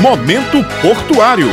Momento Portuário.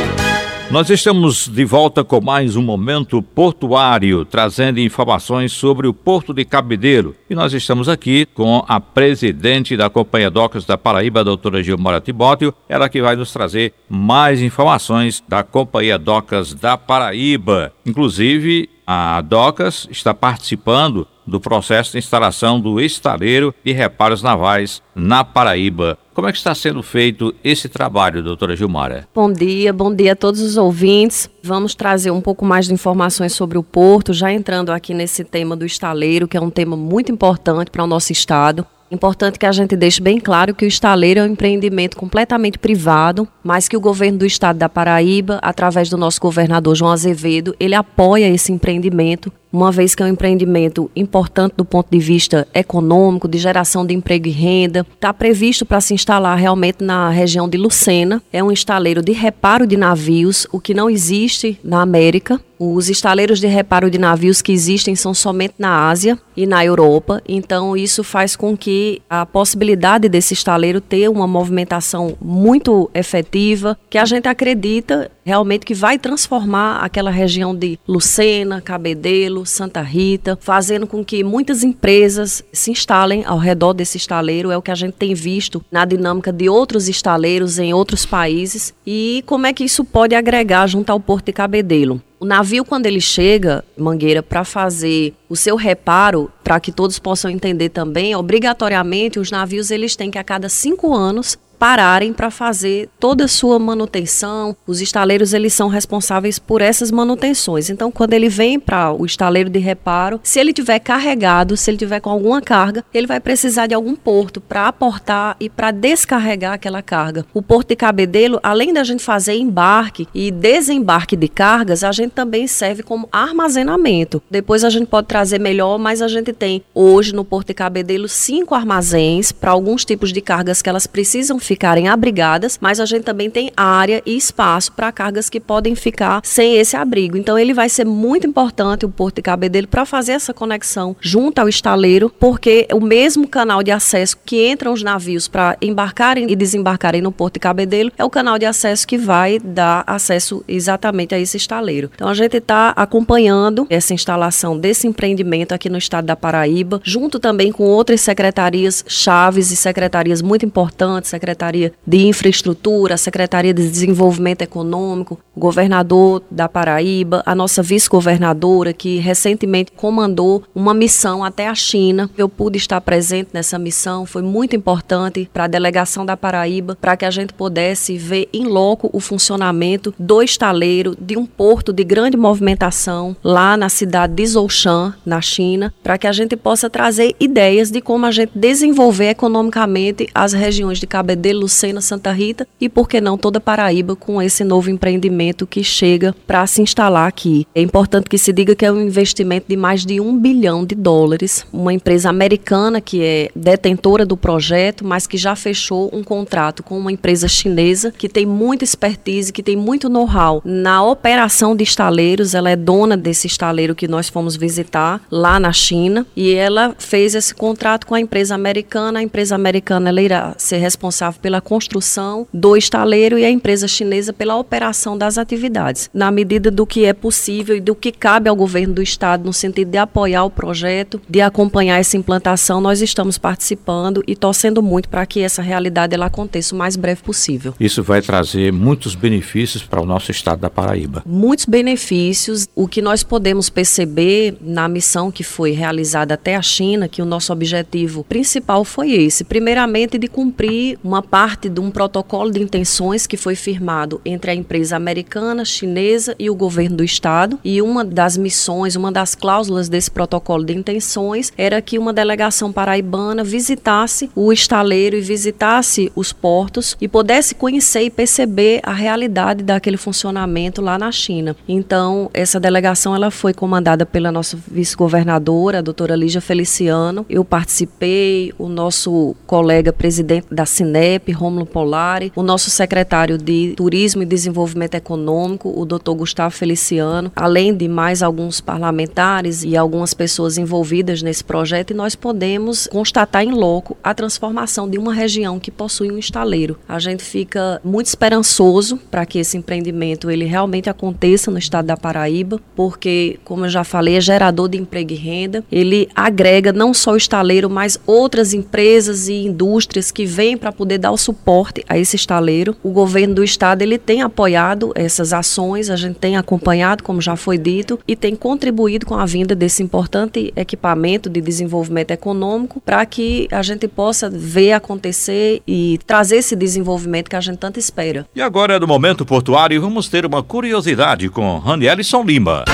Nós estamos de volta com mais um momento portuário, trazendo informações sobre o Porto de Cabedelo. E nós estamos aqui com a presidente da Companhia Docas da Paraíba, a doutora Gilmara Tibóteo, ela que vai nos trazer mais informações da Companhia Docas da Paraíba. Inclusive, a Docas está participando do processo de instalação do estaleiro de reparos navais na Paraíba. Como é que está sendo feito esse trabalho, doutora Gilmara? Bom dia, bom dia a todos os ouvintes. Vamos trazer um pouco mais de informações sobre o porto, já entrando aqui nesse tema do estaleiro, que é um tema muito importante para o nosso estado. Importante que a gente deixe bem claro que o estaleiro é um empreendimento completamente privado, mas que o governo do estado da Paraíba, através do nosso governador João Azevedo, ele apoia esse empreendimento uma vez que é um empreendimento importante do ponto de vista econômico, de geração de emprego e renda. Está previsto para se instalar realmente na região de Lucena. É um estaleiro de reparo de navios, o que não existe na América. Os estaleiros de reparo de navios que existem são somente na Ásia e na Europa, então isso faz com que a possibilidade desse estaleiro ter uma movimentação muito efetiva, que a gente acredita realmente que vai transformar aquela região de Lucena, Cabedelo, Santa Rita, fazendo com que muitas empresas se instalem ao redor desse estaleiro. É o que a gente tem visto na dinâmica de outros estaleiros em outros países e como é que isso pode agregar junto ao Porto de Cabedelo. O navio, quando ele chega, Mangueira, para fazer o seu reparo, para que todos possam entender também, obrigatoriamente os navios eles têm que a cada cinco anos pararem para fazer toda a sua manutenção. Os estaleiros eles são responsáveis por essas manutenções. Então, quando ele vem para o estaleiro de reparo, se ele tiver carregado, se ele tiver com alguma carga, ele vai precisar de algum porto para aportar e para descarregar aquela carga. O porto de Cabedelo, além da gente fazer embarque e desembarque de cargas, a gente também serve como armazenamento. Depois a gente pode trazer melhor, mas a gente tem hoje no porto de Cabedelo cinco armazéns para alguns tipos de cargas que elas precisam ficarem abrigadas, mas a gente também tem área e espaço para cargas que podem ficar sem esse abrigo. Então ele vai ser muito importante o Porto de Cabedelo para fazer essa conexão junto ao estaleiro, porque o mesmo canal de acesso que entram os navios para embarcarem e desembarcarem no Porto de Cabedelo é o canal de acesso que vai dar acesso exatamente a esse estaleiro. Então a gente está acompanhando essa instalação desse empreendimento aqui no estado da Paraíba, junto também com outras secretarias chaves e secretarias muito importantes, secretarias Secretaria de Infraestrutura, a Secretaria de Desenvolvimento Econômico, o governador da Paraíba, a nossa vice-governadora, que recentemente comandou uma missão até a China. Eu pude estar presente nessa missão, foi muito importante para a delegação da Paraíba, para que a gente pudesse ver em loco o funcionamento do estaleiro de um porto de grande movimentação lá na cidade de Zhoushan, na China, para que a gente possa trazer ideias de como a gente desenvolver economicamente as regiões de Cabedelo de Lucena, Santa Rita e, por que não, toda Paraíba com esse novo empreendimento que chega para se instalar aqui. É importante que se diga que é um investimento de mais de um bilhão de dólares. Uma empresa americana que é detentora do projeto, mas que já fechou um contrato com uma empresa chinesa que tem muita expertise, que tem muito know-how na operação de estaleiros. Ela é dona desse estaleiro que nós fomos visitar lá na China e ela fez esse contrato com a empresa americana. A empresa americana ela irá ser responsável responsável pela construção do estaleiro e a empresa chinesa pela operação das atividades, na medida do que é possível e do que cabe ao governo do estado no sentido de apoiar o projeto, de acompanhar essa implantação, nós estamos participando e torcendo muito para que essa realidade ela aconteça o mais breve possível. Isso vai trazer muitos benefícios para o nosso estado da Paraíba. Muitos benefícios. O que nós podemos perceber na missão que foi realizada até a China, que o nosso objetivo principal foi esse, primeiramente de cumprir uma parte de um protocolo de intenções que foi firmado entre a empresa americana, chinesa e o governo do estado. E uma das missões, uma das cláusulas desse protocolo de intenções era que uma delegação paraibana visitasse o estaleiro e visitasse os portos e pudesse conhecer e perceber a realidade daquele funcionamento lá na China. Então, essa delegação ela foi comandada pela nossa vice-governadora, a doutora Lígia Feliciano. Eu participei, o nosso colega presidente da Cine CEP, Rômulo Polari, o nosso secretário de Turismo e Desenvolvimento Econômico, o doutor Gustavo Feliciano, além de mais alguns parlamentares e algumas pessoas envolvidas nesse projeto, e nós podemos constatar em loco a transformação de uma região que possui um estaleiro. A gente fica muito esperançoso para que esse empreendimento ele realmente aconteça no estado da Paraíba, porque, como eu já falei, é gerador de emprego e renda. Ele agrega não só o estaleiro, mas outras empresas e indústrias que vêm para poder dar o suporte a esse estaleiro. O governo do estado ele tem apoiado essas ações, a gente tem acompanhado, como já foi dito, e tem contribuído com a vinda desse importante equipamento de desenvolvimento econômico para que a gente possa ver acontecer e trazer esse desenvolvimento que a gente tanto espera. E agora é do momento portuário, vamos ter uma curiosidade com Ranielson Lima.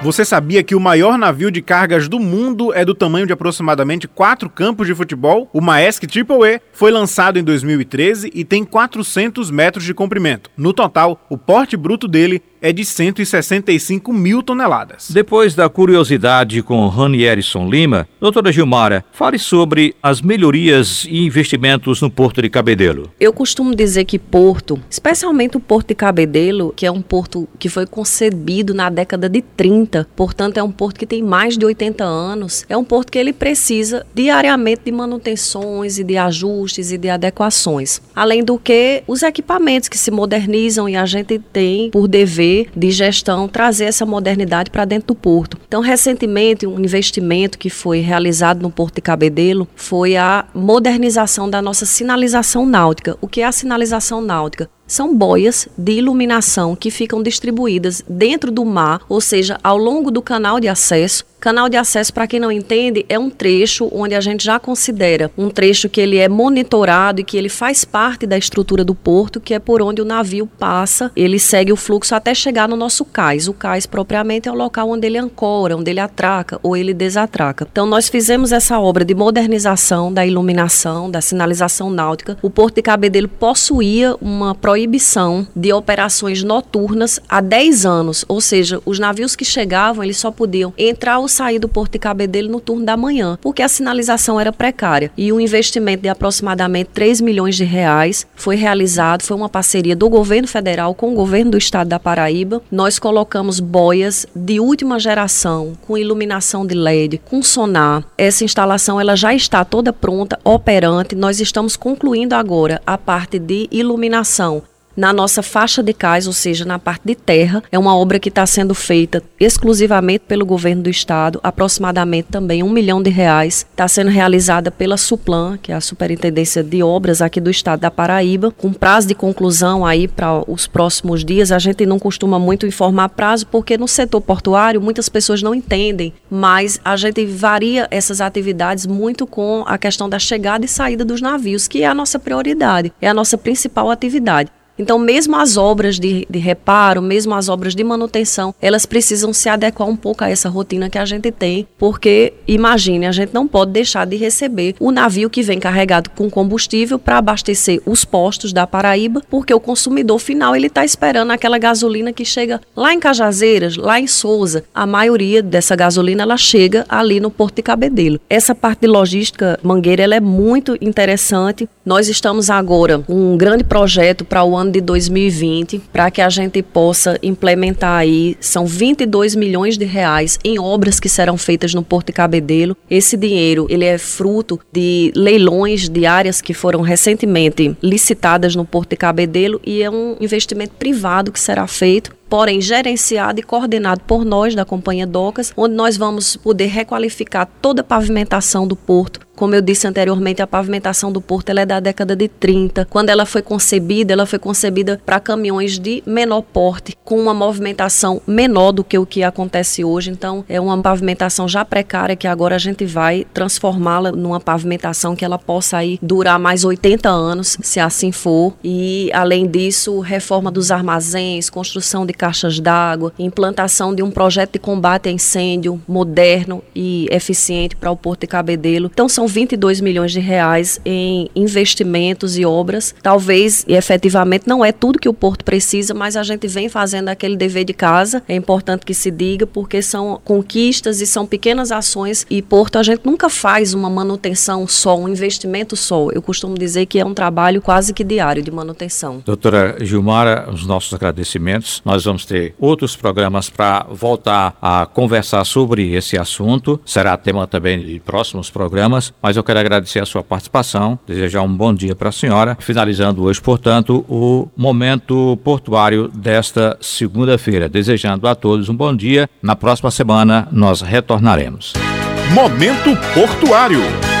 Você sabia que o maior navio de cargas do mundo é do tamanho de aproximadamente quatro campos de futebol? O Maersk Triple E foi lançado em 2013 e tem 400 metros de comprimento. No total, o porte bruto dele é de 165 mil toneladas. Depois da curiosidade com Ranierson Lima, doutora Gilmara, fale sobre as melhorias e investimentos no Porto de Cabedelo. Eu costumo dizer que Porto, especialmente o Porto de Cabedelo, que é um porto que foi concebido na década de 30, portanto é um porto que tem mais de 80 anos, é um porto que ele precisa diariamente de manutenções e de ajustes e de adequações. Além do que os equipamentos que se modernizam e a gente tem por dever de gestão trazer essa modernidade para dentro do porto. Então, recentemente, um investimento que foi realizado no Porto de Cabedelo foi a modernização da nossa sinalização náutica. O que é a sinalização náutica? são boias de iluminação que ficam distribuídas dentro do mar, ou seja, ao longo do canal de acesso. Canal de acesso, para quem não entende, é um trecho onde a gente já considera um trecho que ele é monitorado e que ele faz parte da estrutura do porto, que é por onde o navio passa, ele segue o fluxo até chegar no nosso cais. O cais propriamente é o local onde ele ancora, onde ele atraca ou ele desatraca. Então nós fizemos essa obra de modernização da iluminação, da sinalização náutica. O Porto de Cabedelo possuía uma proibição de operações noturnas há 10 anos, ou seja, os navios que chegavam, eles só podiam entrar ou sair do Porto de Cabedelo no turno da manhã, porque a sinalização era precária. E um investimento de aproximadamente 3 milhões de reais foi realizado, foi uma parceria do governo federal com o governo do estado da Paraíba. Nós colocamos boias de última geração, com iluminação de LED, com sonar. Essa instalação ela já está toda pronta, operante. Nós estamos concluindo agora a parte de iluminação na nossa faixa de cais, ou seja, na parte de terra. É uma obra que está sendo feita exclusivamente pelo governo do estado, aproximadamente também um milhão de reais. Está sendo realizada pela Suplan, que é a Superintendência de Obras aqui do estado da Paraíba, com prazo de conclusão aí para os próximos dias. A gente não costuma muito informar prazo, porque no setor portuário muitas pessoas não entendem, mas a gente varia essas atividades muito com a questão da chegada e saída dos navios, que é a nossa prioridade, é a nossa principal atividade. Então, mesmo as obras de, de reparo, mesmo as obras de manutenção, elas precisam se adequar um pouco a essa rotina que a gente tem, porque, imagine, a gente não pode deixar de receber o navio que vem carregado com combustível para abastecer os postos da Paraíba, porque o consumidor final ele está esperando aquela gasolina que chega lá em Cajazeiras, lá em Souza. A maioria dessa gasolina ela chega ali no Porto de Cabedelo. Essa parte de logística Mangueira ela é muito interessante. Nós estamos agora com um grande projeto para o ano de 2020 para que a gente possa implementar aí, são 22 milhões de reais em obras que serão feitas no Porto de Cabedelo. Esse dinheiro, ele é fruto de leilões de áreas que foram recentemente licitadas no Porto de Cabedelo e é um investimento privado que será feito porém gerenciado e coordenado por nós da Companhia Docas, onde nós vamos poder requalificar toda a pavimentação do porto. Como eu disse anteriormente, a pavimentação do porto é da década de 30. Quando ela foi concebida, ela foi concebida para caminhões de menor porte, com uma movimentação menor do que o que acontece hoje. Então, é uma pavimentação já precária que agora a gente vai transformá-la numa pavimentação que ela possa aí durar mais 80 anos, se assim for. E além disso, reforma dos armazéns, construção de caixas d'água, implantação de um projeto de combate a incêndio moderno e eficiente para o Porto de Cabedelo. Então são 22 milhões de reais em investimentos e obras. Talvez e efetivamente não é tudo que o Porto precisa, mas a gente vem fazendo aquele dever de casa. É importante que se diga porque são conquistas e são pequenas ações e Porto a gente nunca faz uma manutenção só, um investimento só. Eu costumo dizer que é um trabalho quase que diário de manutenção. Doutora Gilmara, os nossos agradecimentos. Nós vamos ter outros programas para voltar a conversar sobre esse assunto. Será tema também de próximos programas, mas eu quero agradecer a sua participação, desejar um bom dia para a senhora. Finalizando hoje, portanto, o momento portuário desta segunda-feira. Desejando a todos um bom dia. Na próxima semana nós retornaremos. Momento Portuário.